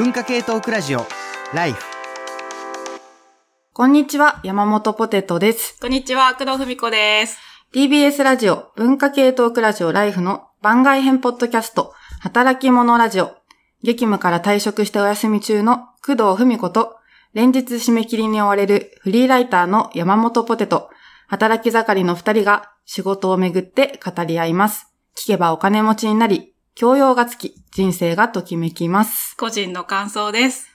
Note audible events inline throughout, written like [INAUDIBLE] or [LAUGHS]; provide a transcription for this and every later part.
文化系トークラジオライフこんにちは、山本ポテトです。こんにちは、工藤文子です。TBS ラジオ、文化系トークラジオライフの番外編ポッドキャスト、働き者ラジオ。激務から退職してお休み中の工藤文子と、連日締め切りに追われるフリーライターの山本ポテト、働き盛りの二人が仕事をめぐって語り合います。聞けばお金持ちになり、教養がつき、人生がときめきます。個人の感想です。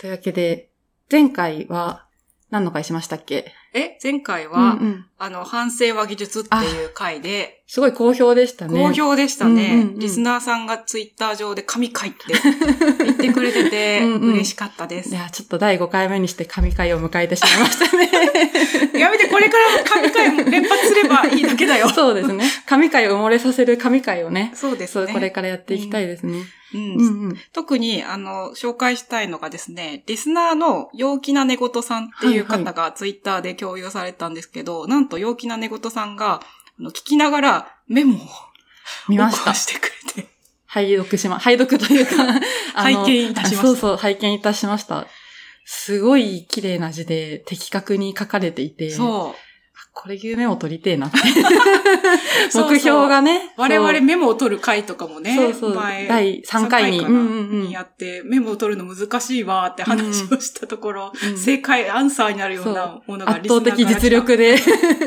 というわけで、前回は何の回しましたっけ？え、前回うは、んうんあの、反省は技術っていう回で、すごい好評でしたね。好評でしたね、うんうんうんリスナーさんがツイッター上で神回って [LAUGHS] 言ってくれてて、うんうん嬉しかったです。いや、ちょっと第5回目にして神回を迎えてしまいましたね。[LAUGHS] やめて、これからも神回連発すればいいだけだよ。[LAUGHS] そうですね。神回を埋もれさせる神回をね。そう、ですね。これからやっていきたいですね。うんうんうん。特に、あの、紹介したいのがですね、リスナーの陽気な寝言さんっていうはい方がツイッターで共有されたんですけど、なんと陽気な寝言さんが、あの聞きながらメモを見ました。してくれて。拝読しま、拝読というか、[LAUGHS] 拝見いたしましたあそうそう、拝見いたしました。すごい綺麗な字で的確に書かれていて、そう。これ夢を取りてえなって。[LAUGHS] そうそう目標がね。我々そうメモを取る回とかもね、そうそう前、第3回ににやって、メモを取るの難しいわって話をしたところ、うん正解、アンサーになるようなものが圧倒的実力で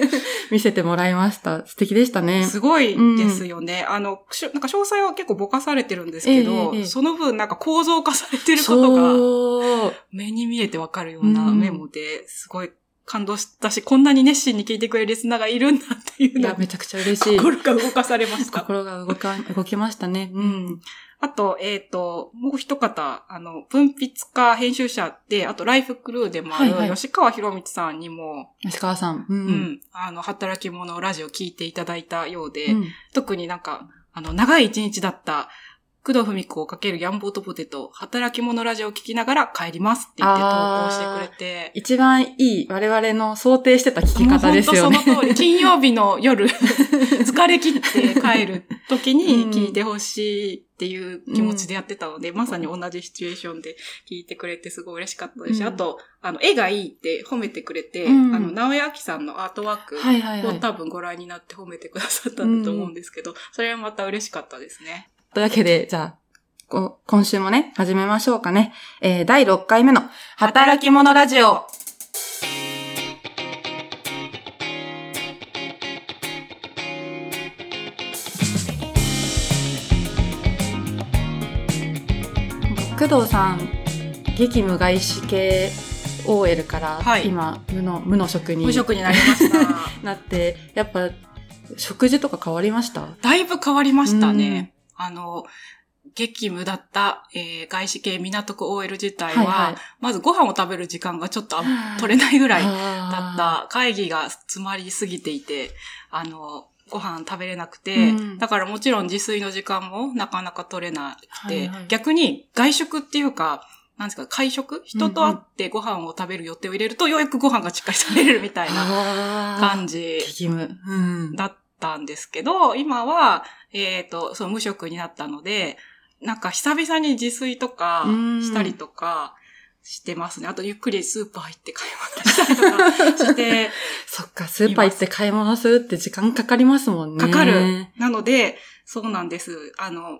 [LAUGHS] 見せてもらいました。素敵でしたね。すごいですよね。あの、しょなんか詳細は結構ぼかされてるんですけど、ええええその分なんか構造化されてることがそう。目に見えてわかるようなうんメモで、すごい感動したし、こんなに熱心に聞いてくれるリスナーがいるんだっていういや、めちゃくちゃ嬉しい。心が動かされました。心が動か、動きましたね。うん。あと、えっ、と、もう一方、あの、文筆家、編集者で、あと、ライフクルーでもある、はいはい吉川博光さんにも、吉川さん。う。うんん、あの、働き者ラジオ聞いていただいたようで、うん特になんか、あの、長い一日だった、工藤文子をかけるヤンボーとポテト、働き者ラジオを聞きながら帰りますって言って投稿してくれて、一番いい我々の想定してた聞き方ですよね。本当その通り。金曜日の夜、[LAUGHS] 疲れ切って帰る時に聞いてほしいっていう気持ちでやってたので、まさに同じシチュエーションで聞いてくれてすごい嬉しかったですし、うんあと、あの、絵がいいって褒めてくれて、うんあの、直江明さんのアートワーク。を多分ご覧になって褒めてくださったんだと思うんですけど、それはまた嬉しかったですね。というわけで、じゃあ、こ今週もね、始めましょうかね。えー、第6回目の、働き者ラジオ。工藤さん、激務外資系 OL から、はい今、無の、無の職に無職になりました。[LAUGHS] なって、やっぱ、食事とか変わりました？だいぶ変わりましたね。あの、激務だった、えー外資系港区 OL 自体は、はいはい。まずご飯を食べる時間がちょっとあ取れないぐらいだあった。会議が詰まりすぎていて、あの、ご飯食べれなくて、うん。だからもちろん自炊の時間もなかなか取れなくて、はいはい。逆に外食っていうか、なんですか、会食？人と会ってご飯を食べる予定を入れると、ようやくご飯がしっかり食べれるみたいなな感じ。だったんですけど、今は、えっ、と、そう、無職になったので、なんか久々に自炊とかうんしたりとかしてますね。あと、ゆっくりスーパー行って買い物したりとかして、[LAUGHS] そっか、スーパー行って買い物するって時間かかりますもんね。かかる。なので、そうなんです。あの、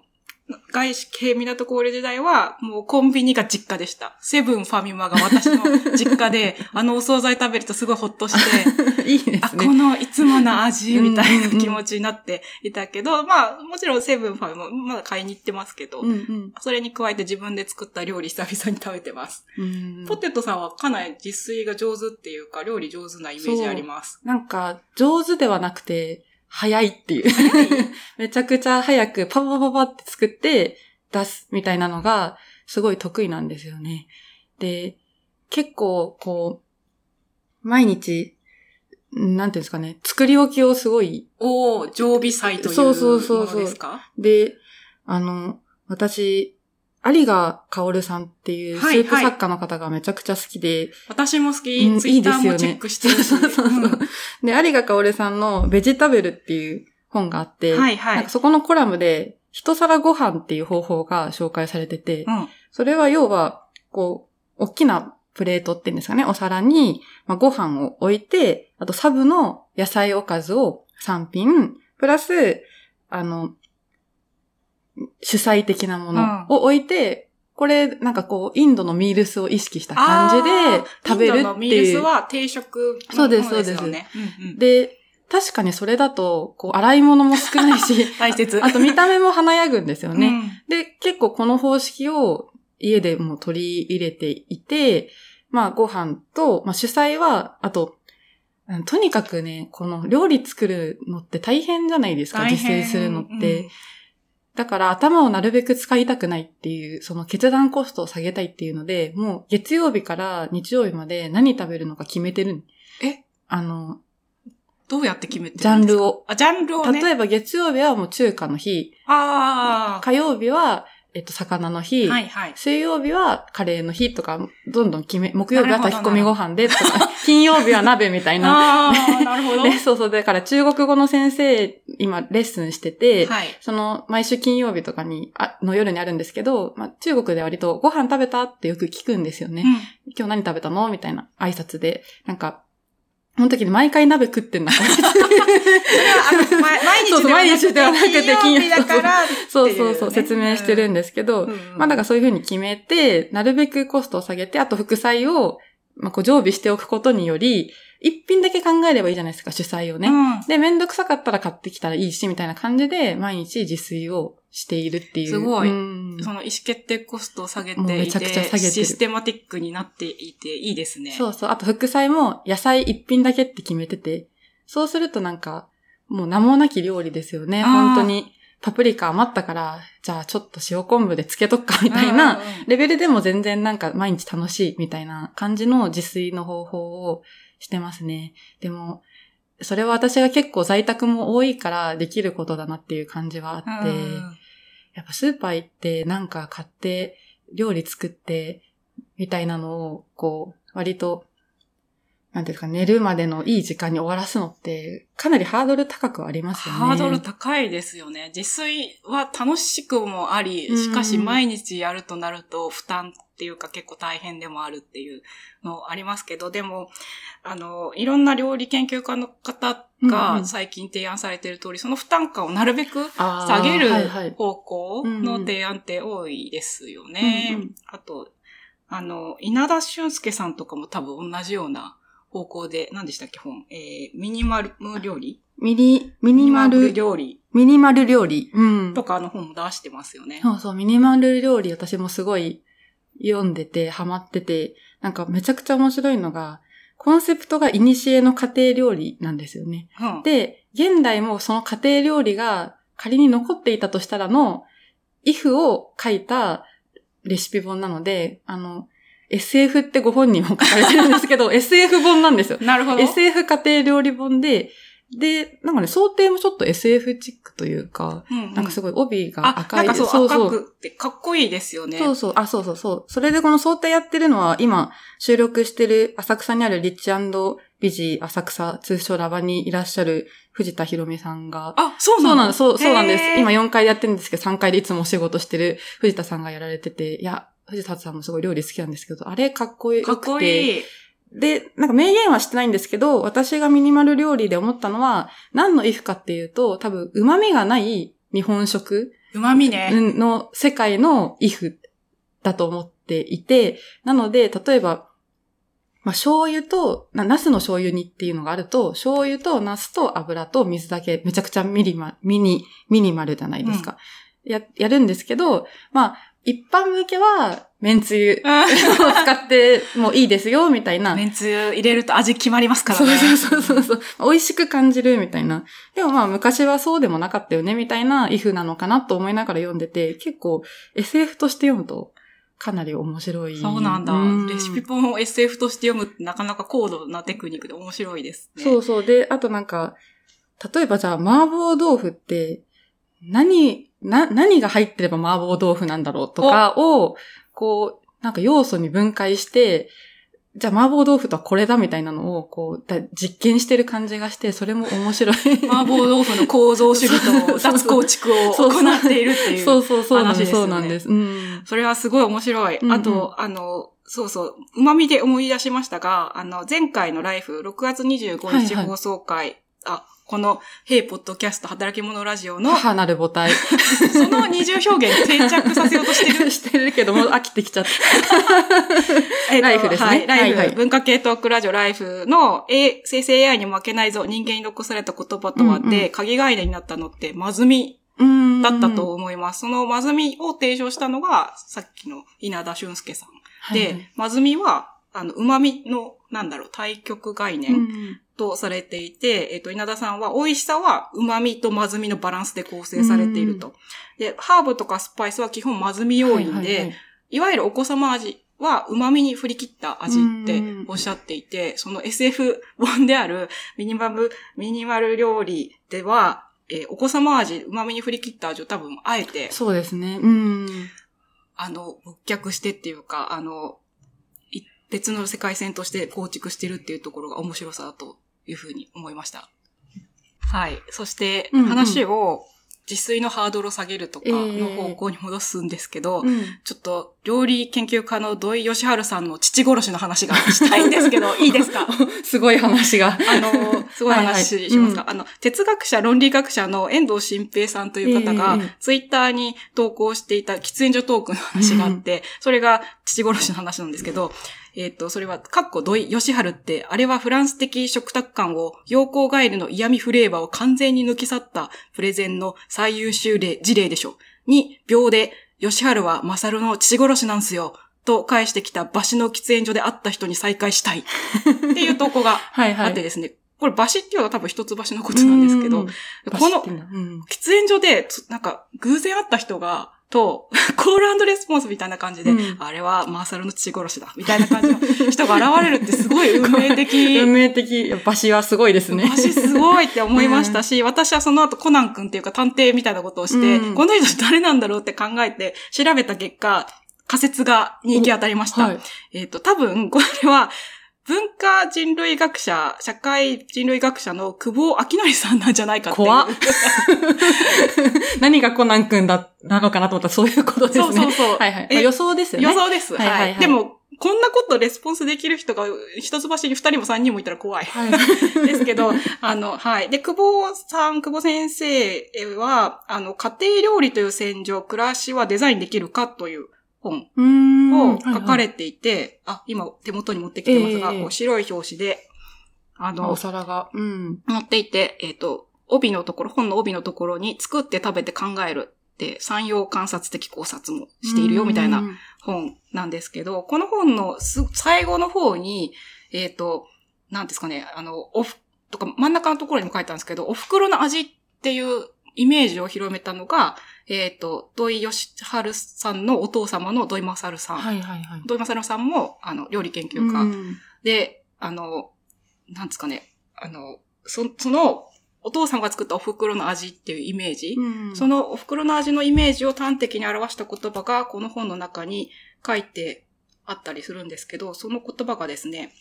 外資系港コール時代は、もうコンビニが実家でした。セブンファミマが私の実家で、[LAUGHS] あのお惣菜食べるとすごいほっとして、[LAUGHS] いいであ。このいつもの味みたいうんうんうなん気持ちになっていたけど、まあ、もちろんセブンファミもまだ買いに行ってますけど、うんうんそれに加えて自分で作った料理久々に食べてます。うんポテトさんはかなり自炊が上手っていうか、料理上手なイメージあります。なんか、上手ではなくて、早いっていう。[LAUGHS] めちゃくちゃ早くパパパパって作って出すみたいなのが、すごい得意なんですよね。で、結構、こう、毎日、なんていうんですかね、作り置きをすごいおー、常備菜というそうそうそうそうものですかで、あの、私、有賀薫さんっていうスはい。ープ作家の方がめちゃくちゃ好きで、私も好き、うんツイッターもチェックしてるし。そうそうそうう。ん。で、有賀薫さんのベジタベルっていう本があって、はいはい。なんか。そこのコラムで、一皿ご飯っていう方法が紹介されてて、うん。それは要は、こう、大きなプレートっていうんですかね、お皿に、まあ、ご飯を置いて、あとサブの野菜おかずを3品、プラス、あの、主菜的なものを置いて、これ、なんかこう、インドのミールスを意識した感じで食べるっていう。インドのミールスは定食のそうですものよね。うんうんで、確かにそれだと、こう、洗い物も少ないし、[LAUGHS] 大切。あと見た目も華やぐんですよね。うんで、結構この方式を家でも取り入れていて、まあご飯と、まあ主菜は、あと、うんとにかくね、この料理作るのって大変じゃないですか、大変自炊するのって。だから頭をなるべく使いたくないっていう、その決断コストを下げたいっていうので、もう月曜日から日曜日まで何食べるのか決めてる。え？あの、どうやって決めてるんですジかャンルを。あ、ジャンルをね。例えば月曜日はもう中華の日、あ火曜日は、えっと、魚の日、あ。はいはい。水曜日はカレーの日とか、どんどん決め、木曜日は炊き込みご飯でとか、[LAUGHS] 金曜日は鍋みたいな。ああ、なるほど。ね、そうそう。だから中国語の先生、今レッスンしてて、はい。その、毎週金曜日とかに、あ、の夜にあるんですけど、まあ、中国で割とご飯食べたってよく聞くんですよね。うん今日何食べたの？みたいな挨拶で。なんか、その時に毎回鍋食ってんだ。あのま毎日そうそう毎日ではなくて金曜日だからそうそうそう、説明してるんですけど、まあだからそういうふうに決めて、なるべくコストを下げて、あと副菜を、まあこう常備しておくことにより、一品だけ考えればいいじゃないですか、主菜をね。うんで、めんどくさかったら買ってきたらいいし、みたいな感じで、毎日自炊をしているっていう。すごいうんその意思決定コストを下げていて、めちゃくちゃ下げてるシステマティックになっていていいですね。そうそう。あと副菜も野菜一品だけって決めてて、そうするとなんか、もう名もなき料理ですよね。本当に。パプリカ余ったから、じゃあちょっと塩昆布で漬けとくかみたいな、レベルでも全然なんか毎日楽しいみたいな感じの自炊の方法をしてますね。でも、それは私が結構在宅も多いからできることだなっていう感じはあって、うんやっぱスーパー行ってなんか買って料理作ってみたいなのをこう割となんていうか寝るまでのいい時間に終わらすのってかなりハードル高くありますよね。ハードル高いですよね。自炊は楽しくもあり、うんしかし毎日やるとなると負担っていうか結構大変でもあるっていうのありますけど、でも、あの、いろんな料理研究家の方がん最近提案されている通り、その負担感をなるべく下げる方向の提案って多いですよね。あと、あの、稲田俊介さんとかも多分同じような方向で、何でしたっけ本？えー、ミニマル料理？ミニ、ミニマル、料理ミニマル料理。うん。とかの本も出してますよね。そうそう、ミニマル料理私もすごい読んでて、ハマってて、なんかめちゃくちゃ面白いのが、コンセプトが古の家庭料理なんですよね。うん、で、現代もその家庭料理が仮に残っていたとしたらの、if を書いたレシピ本なので、あの、SF ってご本人も書かれてるんですけど、[LAUGHS] SF 本なんですよ。なるほど。SF 家庭料理本で、で、なんかね、想定もちょっと SF チックというか、うんうん。なんかすごい帯があ、赤い。そう、そう赤くってかっこいいですよね。そうそう、あ、そうそうそう。それでこの想定やってるのは、今、収録してる浅草にあるリッチビジー浅草、通称ラバにいらっしゃる藤田博美さんが、あ、そうなのそうなんです、そう、そうなんです。今4回でやってるんですけど、3回でいつもお仕事してる藤田さんがやられてて、いや、藤田さんもすごい料理好きなんですけど、あれかっこよくて。かっこいい。で、なんか明言はしてないんですけど、私がミニマル料理で思ったのは、何のイフかっていうと、多分、旨味がない日本食旨味ね。の世界のイフだと思っていて、なので、例えば、まあ、醤油と、な、ナスの醤油煮っていうのがあると、醤油とナスと油と水だけめちゃくちゃミリマ、ミニ、ミニマルじゃないですか。や、やるんですけど、まあ、一般向けは、めんつゆ [LAUGHS] を使ってもいいですよ、みたいな。めんつゆ入れると味決まりますからそうね。そうそうそう。美味しく感じるみたいな。でもまあ昔はそうでもなかったよねみたいなイフなのかなと思いながら読んでて、結構 SF として読むとかなり面白い。そうなんだ。うレシピ本を SF として読むってなかなか高度なテクニックで面白いですね。そうそう。で、あとなんか、例えばじゃあ麻婆豆腐って何、な、何が入ってれば麻婆豆腐なんだろうとかを、こう、なんか要素に分解して、じゃあ麻婆豆腐とはこれだみたいなのを、こう、だ実験してる感じがして、それも面白い。[LAUGHS] 麻婆豆腐の構造主義と [LAUGHS] 脱構築を行っているっていう。そうそうそうなんです。話ですよねそうなんです。うん。それはすごい面白い。うんうんあと、あの、そうそう、旨味で思い出しましたが、あの、前回のライフ、6月25日はいはい放送回、あ、この、ヘイポッドキャスト働き者ラジオの、母なる母体。[LAUGHS] その二重表現定着させようとしてる [LAUGHS] してるけど、もう飽きてきちゃった。[LAUGHS] えっとライフですねはい、ライフ、はいはい文化系トークラジオライフの、A、生成 AI に負けないぞ、人間に残された言葉とはで、うんうん鍵概念になったのって、まずみうんだったと。思います。そのまずみを提唱したのが、さっきの稲田俊介さん。で、はいはいまずみは、あの、旨味の、なんだろう、対極概う念んとされていて、えっと、稲田さんは、美味しさは旨味とまずみのバランスで構成されていると。で、ハーブとかスパイスは基本まずみ要因で、はいわゆるお子様味は旨味に振り切った味ってうんおっしゃっていて、その SF 本であるミニマム、ミニマル料理では、えーお子様味、旨味に振り切った味を多分あえて、そうですね。うん。あの、勃却してっていうか、あの、い別の世界線として構築してるっていうところが面白さだというふうに思いました。はい。そして、話を自炊のハードルを下げるとかええ。の方向に戻すんですけど、うん。ちょっと、料理研究家の土井義治さんの父殺しの話がしたいんですけど、[LAUGHS] いいですか？すごい話が。あの、すごい話しますか、はあの、哲学者、論理学者の遠藤新平さんという方が、ええツイッターに投稿していた喫煙所トークの話があって、それが父殺しの話なんですけど、えっ、と、それは、かっこ土井義治って、あれはフランス的食卓感を、陽光ガエルの嫌味フレーバーを完全に抜き去ったプレゼンの最優秀例、事例でしょ。に、秒で、義治はマサルの父殺しなんすよ。と返してきた馬氏の喫煙所で会った人に再会したい。[LAUGHS] っていう投稿がはいはい。あってですね、これ、馬氏っていうのは多分一つ橋のことなんですけど、うんこの喫煙所で、つなんか、偶然会った人が、と、[LAUGHS] コールレスポンスみたいな感じで、うんあれはマーサルの父殺しだ、みたいな感じの [LAUGHS] 人が現れるってすごい運命的。運命的。バシはすごいですね。マジすごいって思いましたし、私はその後コナン君っていうか探偵みたいなことをして、うんこの人誰なんだろうって考えて調べた結果、仮説がに行き当たりました。はい。えっ、と、多分、これは、文化人類学者、社会人類学者の久保明則さんなんじゃないかっていう。怖っ [LAUGHS] 何がコナン君だ、なのかなと思ったらそういうことですね。そうそうそうはいはい。えまあ予想ですよね。予想です。はいいははいはいでも、こんなことレスポンスできる人が一つ橋に二人も三人もいたら怖い。はい。[LAUGHS] ですけど、あの、はい。で、久保さん、久保先生は、あの、家庭料理という戦場、暮らしはデザインできるかという本。を書かれていて、あ、今手元に持ってきてますが、ええこう白い表紙で、ああのお、皿が。うん。載っていて、えっ、と、帯のところ、本の帯のところに作って食べて考えるって、産業観察的考察もしているよみたいなうん。本なんですけど、この本のす最後の方に、えっ、と、なんですかね、あの、おふ、とか真ん中のところにも書いたんですけど、お袋の味っていうイメージを広めたのが、えっ、と、土井義治さんのお父様の土井正さん。はいはいはい。土井正さんも、あの、料理研究家。うんで、あの、なんですかね、あの、そその、お父さんが作ったお袋の味っていうイメージ、うんそのお袋の味のイメージを端的に表した言葉がこの本の中に書いてあったりするんですけど、その言葉がですね、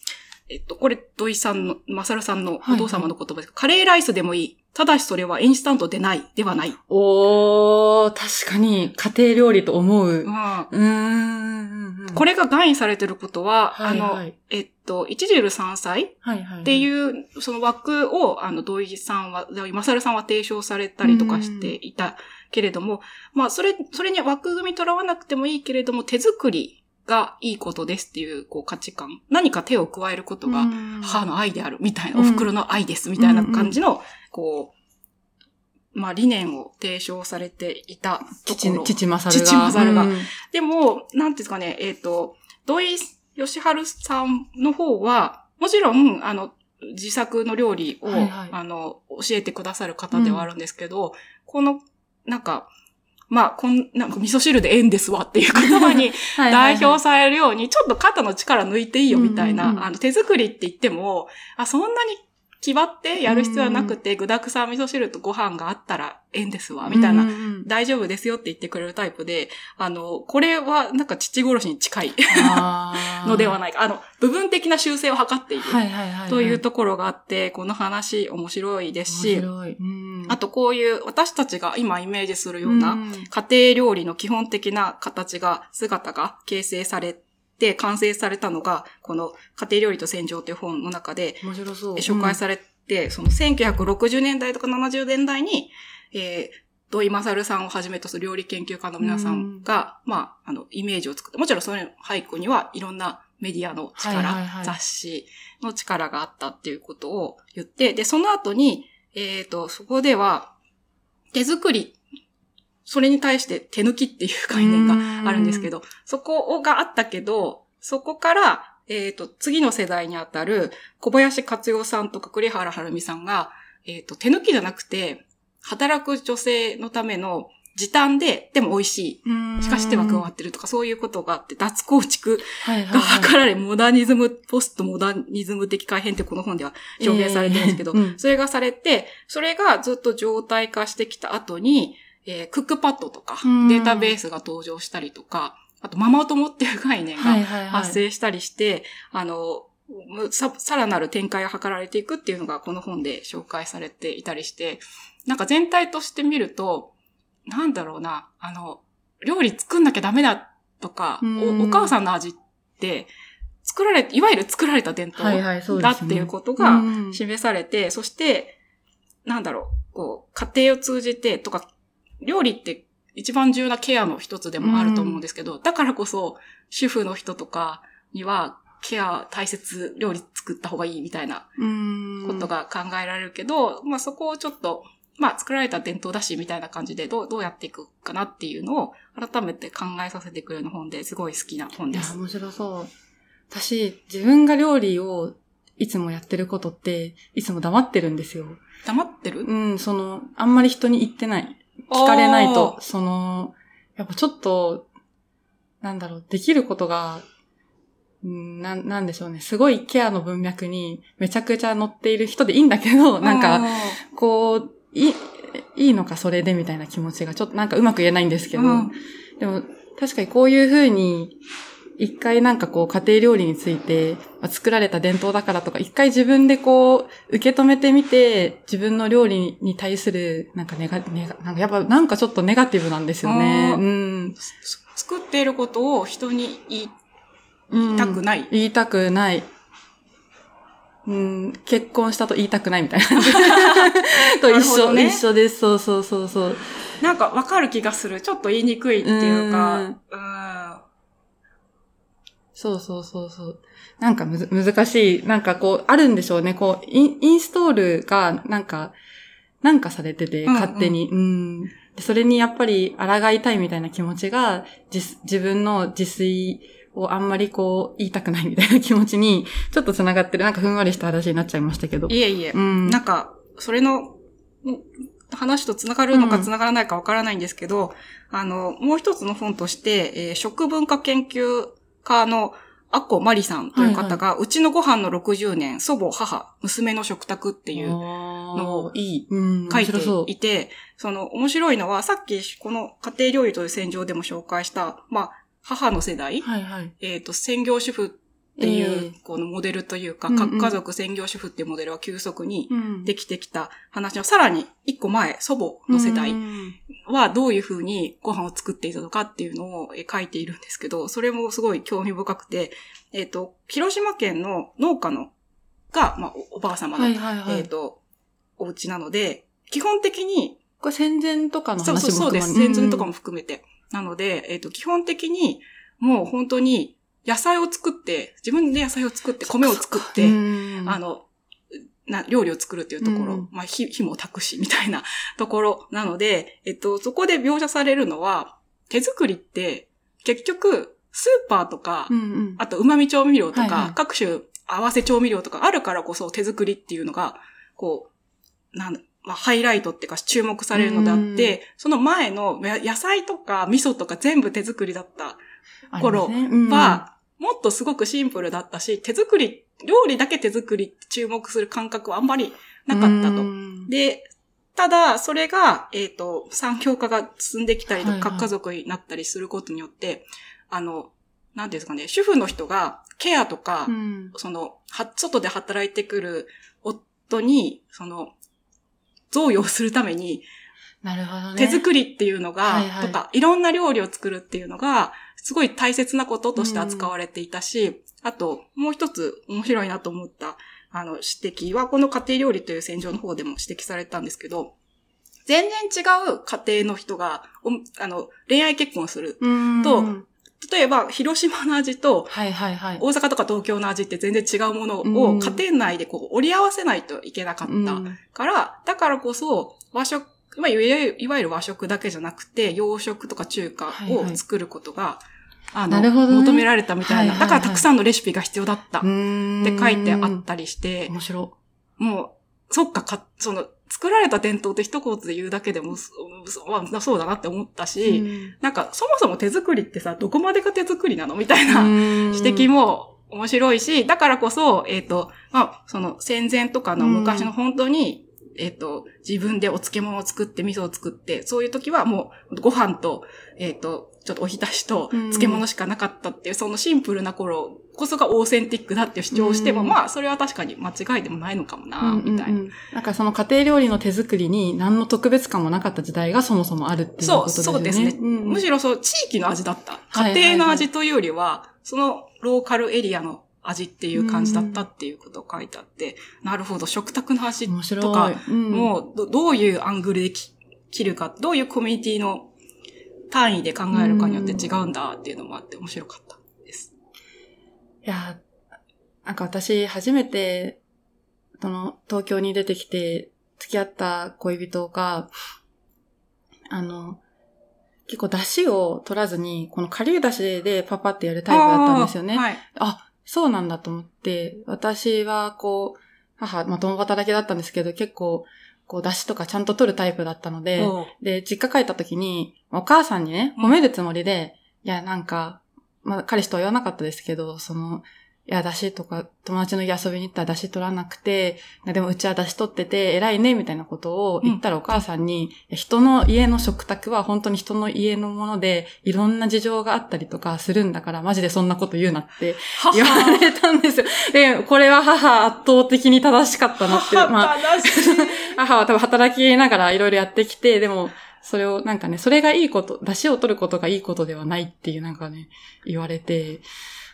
えっと、これ、土井さんの、まさるさんのお父様の言葉です。カレーライスでもいい。ただしそれはインスタントでない、ではない。おー、確かに家庭料理と思う。うまあ、ーん。これが概念されてることは、はいはいあの、えっと、一汁三菜はいはい。っていう、その枠を、あの、土井さんは、土井正さんは提唱されたりとかしていたけれども、まあ、それ、それに枠組みとらわなくてもいいけれども、手作りがいいことですっていう、こう、価値観。何か手を加えることが、うん母の愛である、みたいな、うんお袋の愛です、みたいな感じの、こう、まあ、理念を提唱されていたとこ父ろ。父マサルが。父勝がうんでも、なんていうんですかね、えっ、と、土井義治さんの方は、もちろん、あの、自作の料理を、はいはいあの、教えてくださる方ではあるんですけど、この、なんか、まあ、こん、なんか味噌汁で縁ですわっていう言葉に [LAUGHS] 代表されるように、ちょっと肩の力抜いていいよみたいな、うんうんうん。あの、手作りって言っても、あ、そんなに決まってやる必要はなくて、具沢山味噌汁とご飯があったらええんですわ、みたいな、大丈夫ですよって言ってくれるタイプで、あの、これはなんか父殺しに近い [LAUGHS] のではないか。あの、部分的な修正を図っている。というところがあって、この話面白いですし、あとこういう私たちが今イメージするようなうん。家庭料理の基本的な形が、姿が形成されて、完成されたのが、この家庭料理と戦場という本の中で面白そう。紹介されて、その1960年代とか70年代に、えー土井正さんをはじめとする料理研究家の皆さんが、まあ、あの、イメージを作って、もちろんその背後にはいろんなメディアの力、はいはいはい。雑誌の力があったっていうことを言って、で、その後に、えっ、と、そこでは、手作り、それに対して手抜きっていう概念があるんですけど、そこがあったけど、そこから、えっ、と、次の世代にあたる小林克代さんとか栗原はるみさんが、えっ、と、手抜きじゃなくて、働く女性のための時短で、でも美味しい。しかし手は加わってるとか、そういうことがあって、脱構築がはい図られ、モダニズム、ポストモダニズム的改変ってこの本では表現されてるんですけど、えーうんそれがされて、それがずっと状態化してきた後に、えークックパッドとかうん、データベースが登場したりとか、あとママ友っていう概念がはいはいはい。発生したりして、あの、さ、さらなる展開が図られていくっていうのがこの本で紹介されていたりして、なんか全体として見ると、なんだろうな、あの、料理作んなきゃダメだとか、うん。おお母さんの味って、作られ、いわゆる作られた伝統だっていうことがうん。示されて、そして、なんだろう、こう、家庭を通じてとか、料理って一番重要なケアの一つでもあると思うんですけど、だからこそ、主婦の人とかには、ケア大切、料理作った方がいいみたいなうんことが考えられるけど、まあそこをちょっと、まあ作られた伝統だしみたいな感じでどう、どうやっていくかなっていうのを改めて考えさせてくれる本ですごい好きな本いや、です。面白そう。私、自分が料理をいつもやってることって、いつも黙ってるんですよ。黙ってる？うん、その、あんまり人に言ってない。聞かれないと、その、やっぱちょっと、なんだろう、できることが、うんなん、なんでしょうね。すごいケアの文脈にめちゃくちゃ載っている人でいいんだけど、なんか、こう、いい、いいのかそれでみたいな気持ちがちょっとなんかうまく言えないんですけど、うん。でも確かにこういうふうに、一回なんかこう家庭料理について、まあ作られた伝統だからとか、一回自分でこう受け止めてみて、自分の料理に対するなんかネガ、ネガ、なんかやっぱなんかちょっとネガティブなんですよね。うん。す作っていることを人に言いうんたくない。言いたくない。うん、結婚したと言いたくないみたいな。[LAUGHS] と一緒、ね一緒です。そうそうそうそう。なんかわかる気がする。ちょっと言いにくいっていうか、ううんん。そうそうそうそう。なんかむず難しい。なんかこう、あるんでしょうね。こう、インインストールが、なんか、なんかされてて、うんうん勝手に。うん。でそれにやっぱり抗いたいみたいな気持ちが、自自分の自炊をあんまりこう、言いたくないみたいな気持ちに、ちょっと繋がってる。なんかふんわりした話になっちゃいましたけど。いえいえ。うん。なんか、それの、ん話と繋がるのかうん繋がらないかわからないんですけど、あの、もう一つの本として、えー食文化研究家のアッコマリさんという方が、うちのご飯の60年、祖母、母、娘の食卓っていうののをいい。うん。書いていて、その面白いのは、さっきこの家庭料理という戦場でも紹介した、まあ、母の世代、はいはい。えっ、と、専業主婦っていう、えこのモデルというか、核家族専業主婦っていうモデルは急速にうんできてきた話の、さらに一個前、祖母の世代うんはどういうふうにご飯を作っていたのかっていうのをえ書いているんですけど、それもすごい興味深くて、えっ、と、広島県の農家の、が、まあ、おおばあ様の。えっ、と、お家なので、基本的にこれ戦前とかのそう話もそうそうです。含まれ全然とかも含めて。なので、えっ、と、基本的に、もう本当に、野菜を作って、自分で野菜を作って、米を作って、うん。あの、な、料理を作るっていうところ、うん。まあ、火、火も炊くし、みたいなところ。なので、えっと、そこで描写されるのは、手作りって、結局、スーパーとか、うんうん。あと、旨味調味料とか、はいはい。各種合わせ調味料とかあるからこそ手作りっていうのが、こう、なんまあ、ハイライトっていうか注目されるのであって、その前のや野菜とか味噌とか全部手作りだった頃ありますねもっとすごくシンプルだったし、手作り、料理だけ手作りって注目する感覚はあんまりなかったと。うんで、ただ、それが、えっ、と、産業化が進んできたりとか、家族になったりすることによって、あの、なんですかね、主婦の人がケアとか、うん。その、は、外で働いてくる夫に、その、贈与をするために、なるほどね。手作りっていうのが、はいはいとか、いろんな料理を作るっていうのが、すごい大切なこととして扱われていたし、あと、もう一つ面白いなと思った、あの、指摘は、この家庭料理という戦場の方でも指摘されたんですけど、全然違う家庭の人が、おあの、恋愛結婚する。うん。と例えば、広島の味と。大阪とか東京の味って全然違うものうんを家庭内でこう折り合わせないといけなかったうんから、だからこそ和食、まあ、いわゆる和食だけじゃなくて、洋食とか中華を作ることが、あの、なるほどね。求められたみたいな、はいはいはい。だからたくさんのレシピが必要だったっうん。て書いてあったりして、面白。もう、そっかか、その、作られた伝統って一言で言うだけでも、そそうだなって思ったい。し、うん。なんか、そもそも手作りってさ、どこまでが手作りなのみたいな、うん。指摘も面白いし、だからこそ、えっ、と、まあ、その戦前とかの昔の本当に、えっ、と、自分でお漬物を作って味噌を作って、そういう時はもうご飯と、えっ、と、ちょっとおひたしとうん漬物しかなかったっていう、そのシンプルな頃こそがオーセンティックだっていう主張をしても、うんまあ、それは確かに間違いでもないのかもな、みたいな。うんうんうんなんかその家庭料理の手作りに何の特別感もなかった時代がそもそもあるっていうそう、ことですよね。そうですね。んうんむしろそう、地域の味だった。はいはいはい家庭の味というよりは、そのローカルエリアの味っていう感じだったっていうことを書いてあって、なるほど、食卓の味。とか、うんもうど、どういうアングルでき切るか、どういうコミュニティの単位で考えるかによって違うんだっていうのもあって面白かったです。いや、なんか私、初めて、その、東京に出てきて、付き合った恋人が、あの、結構出汁を取らずに、この顆粒出汁でパパってやるタイプだったんですよね。あーはい。あ、そうなんだと思って、私はこう、母、まあ、共働きだったんですけど、結構、こう、出汁とかちゃんと取るタイプだったので、で、実家帰った時に、お母さんにね、うん褒めるつもりで、いや、なんか、まあ、彼氏とは言わなかったですけど、その、いや、出汁とか、友達の家遊びに行ったら出汁取らなくて、でもうちは出汁取ってて偉いね、みたいなことを言ったらお母さんに、いや人の家の食卓は本当に人の家のもので、いろんな事情があったりとかするんだから、マジでそんなこと言うなって言われたんですよ。で、これは母圧倒的に正しかったなって、まあ。母は多分働きながらいろいろやってきて、でも、それをなんかね、それがいいこと、出汁を取ることがいいことではないっていうなんかね、言われて、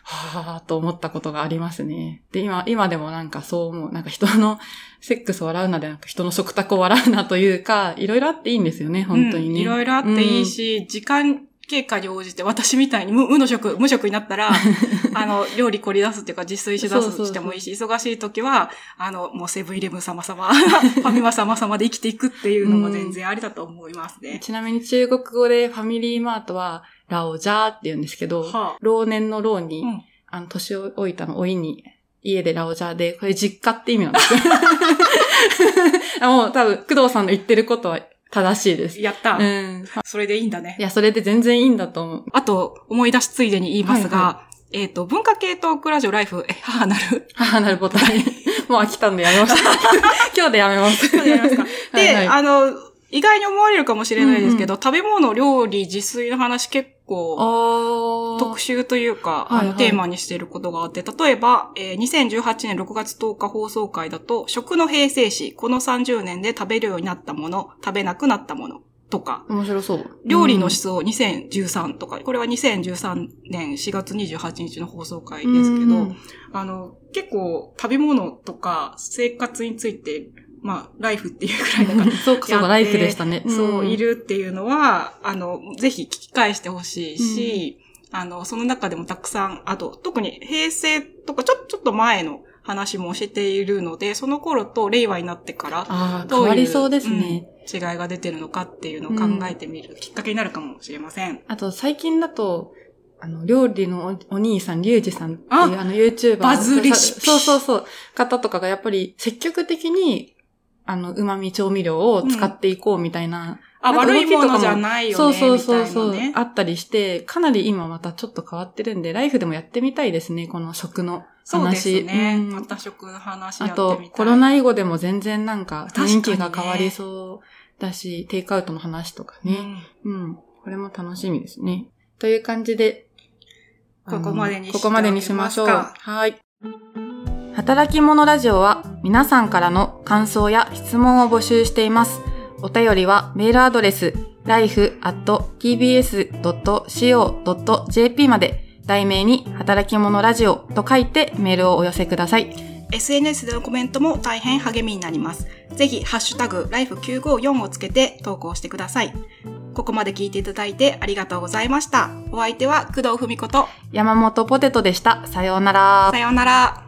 はぁーと思ったことがありますね。で、今、今でもなんかそう思う。なんか人の [LAUGHS] セックスを笑うなでなく人の食卓を笑うなというか、いろいろあっていいんですよね、本当にね。うんいろいろあっていいし、時間経過に応じて私みたいに無無の職、無職になったら、[LAUGHS] あの、料理凝り出すっていうか自炊し出すしてもいいし、忙しい時は、あの、もうセブンイレブン様様、[LAUGHS] ファミマ様様で生きていくっていうのも全然ありだと思いますね。ちなみに中国語でファミリーマートは、ラオジャーって言うんですけど、はあ老年の老に、うんあの、年老いたの老いに、家でラオジャーで、これ実家って意味なんですよ。あ [LAUGHS] もう多分、工藤さんの言ってることは正しいです。やった、うん。それでいいんだねい。や、それで全然いいんだと思う。あと、思い出しついでに言いますが、はえっ、と、文化系トークラジオライフ、え、母なる母なるボタン。[LAUGHS] もう飽きたんでやめました。[LAUGHS] 今日でやめます。やりますかで、はいはいあの、意外に思われるかもしれないですけど、食べ物、料理、自炊の話結構。特集というか、あの、テーマにしていることがあって、例えば、えー2018年6月10日放送回だと、食の平成史、この30年で食べるようになったもの、食べなくなったもの、とか、面白そう。料理の思うん想2013とか、これは2013年4月28日の放送回ですけど、うんあの、結構食べ物とか生活について、まあ、ライフっていうくらいだから、[LAUGHS] そうか、そうか、ライフでしたね。そう、んい。るっていうのは、あの、ぜひ聞き返してほしいし、あの、その中でもたくさん、あと、特に平成とか、ちょ、ちょっと前の話もしているので、その頃と令和になってから、ああ、どういう変わりそうですね。うん違いが出てるのかっていうのを考えてみるきっかけになるかもしれません。あと、最近だと、あの、料理のおお兄さん、リュウジさんっていうああの YouTuber。バズレシピそうそうそう。方とかがやっぱり積極的にあの、旨味調味料を使っていこうみたいな。あ、なんか悪いものじゃないよね。そうそうそうあったりして、かなり今またちょっと変わってるんで、ライフでもやってみたいですね、この食の話。そうですね。うんまた食の話やあってみたい。と、コロナ以後でも全然なんか雰囲気が変わりそうだし、テイクアウトの話とかね。うんうん。これも楽しみですね。という感じで、ここまでにしてここまでにしましょう。はい。働き者ラジオは皆さんからの感想や質問を募集しています。お便りはメールアドレス life.tbs.co.jp まで題名に働き者ラジオと書いてメールをお寄せください。SNS でのコメントも大変励みになります。ぜひ、ハッシュタグ、life954 をつけて投稿してください。ここまで聞いていただいてありがとうございました。お相手は工藤文子と、山本ポテトでした。さようならさ。ようなら。